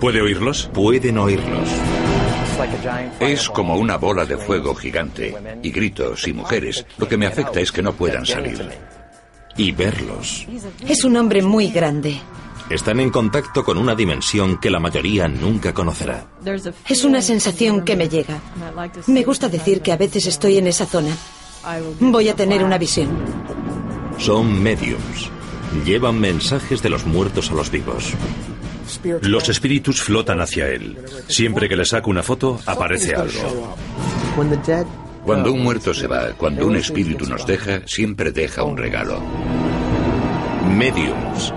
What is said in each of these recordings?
¿Puede oírlos? Pueden oírlos. Es como una bola de fuego gigante, y gritos y mujeres. Lo que me afecta es que no puedan salir. Y verlos. Es un hombre muy grande. Están en contacto con una dimensión que la mayoría nunca conocerá. Es una sensación que me llega. Me gusta decir que a veces estoy en esa zona. Voy a tener una visión. Son mediums. Llevan mensajes de los muertos a los vivos. Los espíritus flotan hacia él. Siempre que le saco una foto, aparece algo. Cuando un muerto se va, cuando un espíritu nos deja, siempre deja un regalo. Mediums.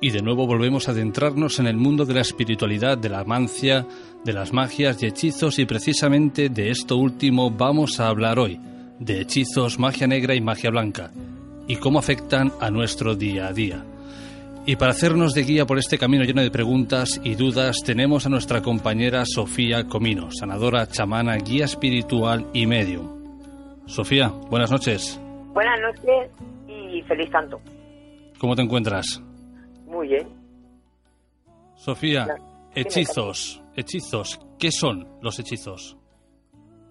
Y de nuevo volvemos a adentrarnos en el mundo de la espiritualidad, de la mancia, de las magias y hechizos y precisamente de esto último vamos a hablar hoy, de hechizos, magia negra y magia blanca, y cómo afectan a nuestro día a día. Y para hacernos de guía por este camino lleno de preguntas y dudas, tenemos a nuestra compañera Sofía Comino, sanadora, chamana, guía espiritual y medium. Sofía, buenas noches. Buenas noches y feliz tanto. ¿Cómo te encuentras? Muy bien. Sofía, hechizos, hechizos, ¿qué son los hechizos?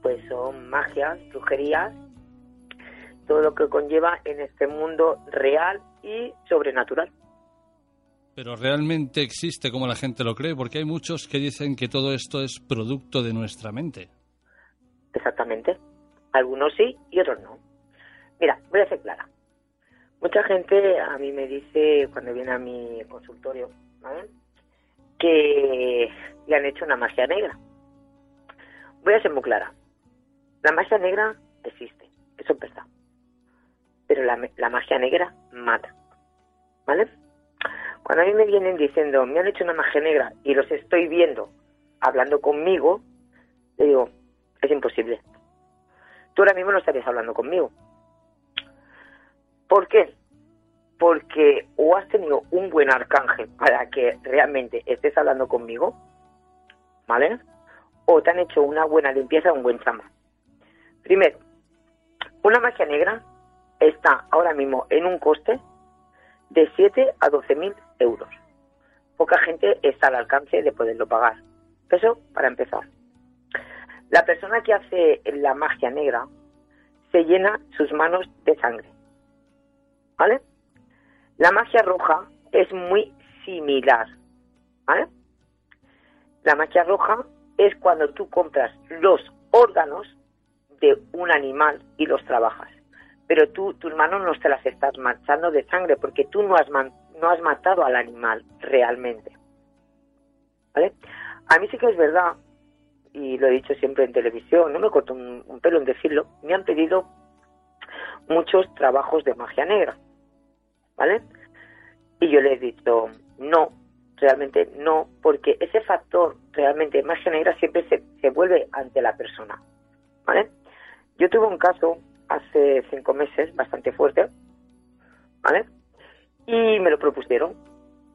Pues son magias, brujerías, todo lo que conlleva en este mundo real y sobrenatural. Pero realmente existe como la gente lo cree, porque hay muchos que dicen que todo esto es producto de nuestra mente. Exactamente. Algunos sí y otros no. Mira, voy a ser clara. Mucha gente a mí me dice cuando viene a mi consultorio, ¿vale? Que le han hecho una magia negra. Voy a ser muy clara. La magia negra existe, eso es verdad. Pero la, la magia negra mata, ¿vale? Cuando a mí me vienen diciendo, me han hecho una magia negra y los estoy viendo hablando conmigo, le digo, es imposible. Tú ahora mismo no estarías hablando conmigo. ¿Por qué? Porque o has tenido un buen arcángel para que realmente estés hablando conmigo, ¿vale? O te han hecho una buena limpieza, un buen chama. Primero, una magia negra está ahora mismo en un coste de 7 a 12 mil euros. Poca gente está al alcance de poderlo pagar. Eso para empezar. La persona que hace la magia negra se llena sus manos de sangre. ¿Vale? La magia roja es muy similar. ¿Vale? La magia roja es cuando tú compras los órganos de un animal y los trabajas. Pero tú, tus manos no te las estás manchando de sangre porque tú no has, no has matado al animal realmente. ¿Vale? A mí sí que es verdad, y lo he dicho siempre en televisión, no me corto un, un pelo en decirlo, me han pedido muchos trabajos de magia negra. ¿Vale? Y yo le he dicho, no, realmente no, porque ese factor realmente magia negra siempre se, se vuelve ante la persona, ¿vale? Yo tuve un caso hace cinco meses bastante fuerte, ¿vale? Y me lo propusieron.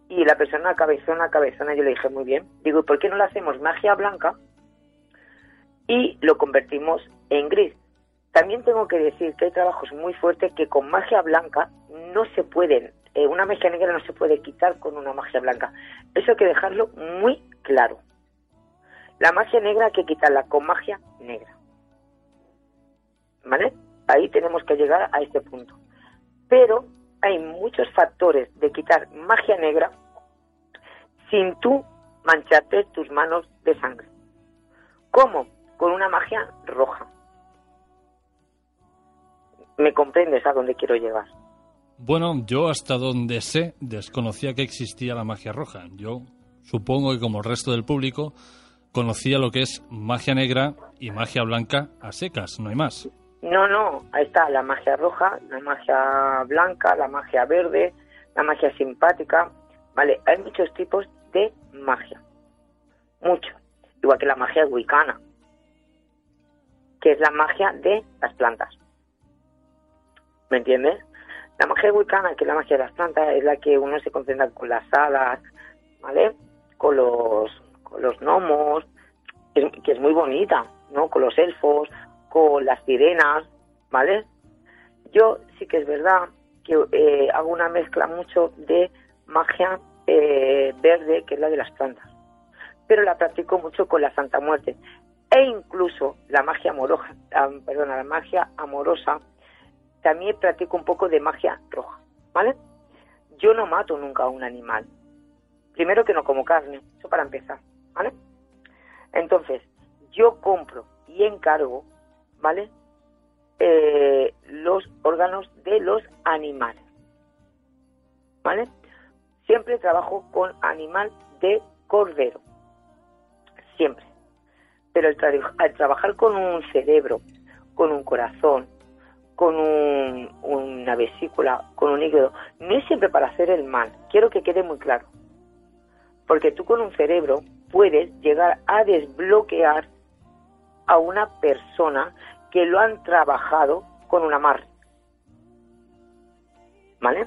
Y la persona cabezona, cabezona, yo le dije muy bien. Digo, ¿y por qué no le hacemos magia blanca y lo convertimos en gris? También tengo que decir que hay trabajos muy fuertes que con magia blanca no se pueden, eh, una magia negra no se puede quitar con una magia blanca. Eso hay que dejarlo muy claro. La magia negra hay que quitarla con magia negra. ¿Vale? Ahí tenemos que llegar a este punto. Pero hay muchos factores de quitar magia negra sin tú mancharte tus manos de sangre. ¿Cómo? Con una magia roja. ¿Me comprendes a dónde quiero llegar? Bueno, yo hasta donde sé desconocía que existía la magia roja. Yo supongo que como el resto del público conocía lo que es magia negra y magia blanca a secas, no hay más. No, no, ahí está la magia roja, la magia blanca, la magia verde, la magia simpática, ¿vale? Hay muchos tipos de magia, mucho, igual que la magia wicana, que es la magia de las plantas. ¿Me entiendes? La magia wicana, que es la magia de las plantas, es la que uno se concentra con las hadas, ¿vale? Con los, con los gnomos, que es muy bonita, ¿no? Con los elfos, con las sirenas, ¿vale? Yo sí que es verdad que eh, hago una mezcla mucho de magia eh, verde, que es la de las plantas, pero la practico mucho con la Santa Muerte e incluso la magia amorosa, perdona, la magia amorosa, también practico un poco de magia roja, ¿vale? Yo no mato nunca a un animal. Primero que no como carne, eso para empezar, ¿vale? Entonces, yo compro y encargo, ¿vale? Eh, los órganos de los animales, ¿vale? Siempre trabajo con animal de cordero, siempre. Pero al trabajar con un cerebro, con un corazón, con una vesícula, con un hígado, no es siempre para hacer el mal. Quiero que quede muy claro. Porque tú con un cerebro puedes llegar a desbloquear a una persona que lo han trabajado con un amarre. ¿Vale?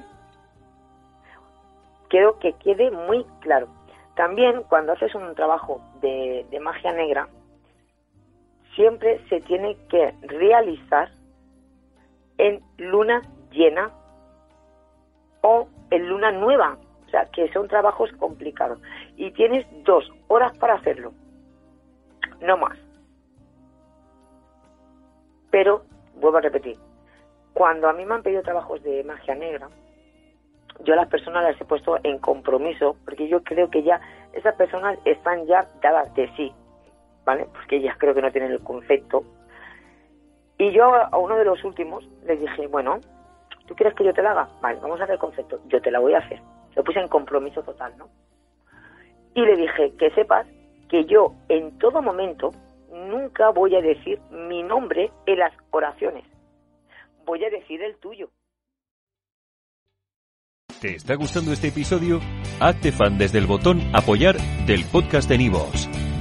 Quiero que quede muy claro. También cuando haces un trabajo de magia negra, siempre se tiene que realizar en luna llena o en luna nueva, o sea, que son trabajos complicados. Y tienes dos horas para hacerlo, no más. Pero, vuelvo a repetir, cuando a mí me han pedido trabajos de magia negra, yo a las personas las he puesto en compromiso, porque yo creo que ya esas personas están ya dadas de sí, ¿vale? Porque ellas creo que no tienen el concepto y yo a uno de los últimos le dije, bueno, ¿tú quieres que yo te la haga? Vale, vamos a hacer el concepto, yo te la voy a hacer. Lo puse en compromiso total, ¿no? Y le dije, que sepas que yo en todo momento nunca voy a decir mi nombre en las oraciones. Voy a decir el tuyo. ¿Te está gustando este episodio? Hazte fan desde el botón apoyar del podcast de Nivos.